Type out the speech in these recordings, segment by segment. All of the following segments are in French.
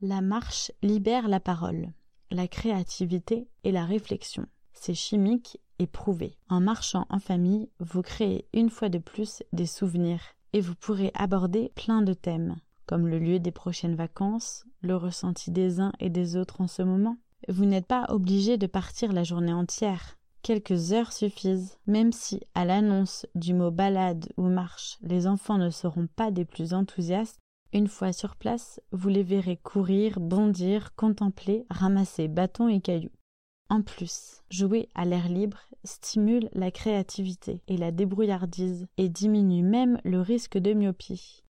La marche libère la parole, la créativité et la réflexion. C'est chimique et prouvé. En marchant en famille, vous créez une fois de plus des souvenirs et vous pourrez aborder plein de thèmes, comme le lieu des prochaines vacances, le ressenti des uns et des autres en ce moment. Vous n'êtes pas obligé de partir la journée entière. Quelques heures suffisent, même si, à l'annonce du mot balade ou marche, les enfants ne seront pas des plus enthousiastes, une fois sur place, vous les verrez courir, bondir, contempler, ramasser bâtons et cailloux. En plus, jouer à l'air libre stimule la créativité et la débrouillardise et diminue même le risque de myopie.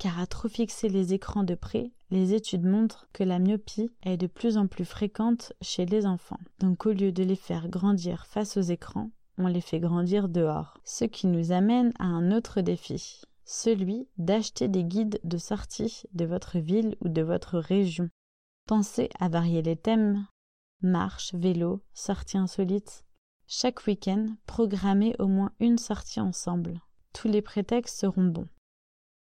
Car à trop fixer les écrans de près, les études montrent que la myopie est de plus en plus fréquente chez les enfants. Donc au lieu de les faire grandir face aux écrans, on les fait grandir dehors. Ce qui nous amène à un autre défi, celui d'acheter des guides de sortie de votre ville ou de votre région. Pensez à varier les thèmes, marche, vélo, sortie insolite. Chaque week-end, programmez au moins une sortie ensemble. Tous les prétextes seront bons.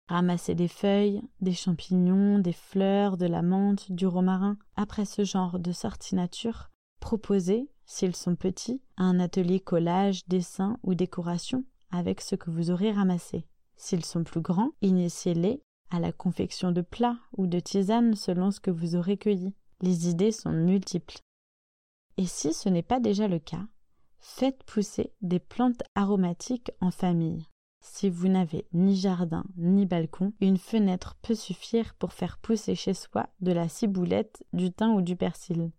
Ramassez des feuilles, des champignons, des fleurs, de la menthe, du romarin. Après ce genre de sortie nature, proposez, s'ils sont petits, un atelier collage, dessin ou décoration avec ce que vous aurez ramassé. S'ils sont plus grands, initiez-les à la confection de plats ou de tisanes selon ce que vous aurez cueilli. Les idées sont multiples. Et si ce n'est pas déjà le cas, faites pousser des plantes aromatiques en famille. Si vous n'avez ni jardin ni balcon, une fenêtre peut suffire pour faire pousser chez soi de la ciboulette, du thym ou du persil.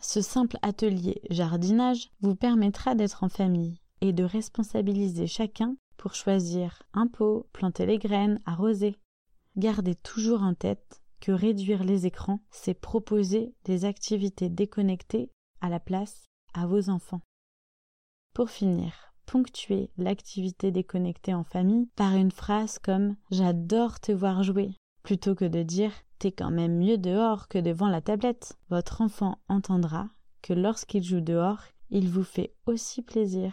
Ce simple atelier jardinage vous permettra d'être en famille et de responsabiliser chacun pour choisir un pot, planter les graines, arroser. Gardez toujours en tête que réduire les écrans, c'est proposer des activités déconnectées à la place à vos enfants. Pour finir, ponctuez l'activité déconnectée en famille par une phrase comme J'adore te voir jouer, plutôt que de dire T'es quand même mieux dehors que devant la tablette. Votre enfant entendra que lorsqu'il joue dehors, il vous fait aussi plaisir.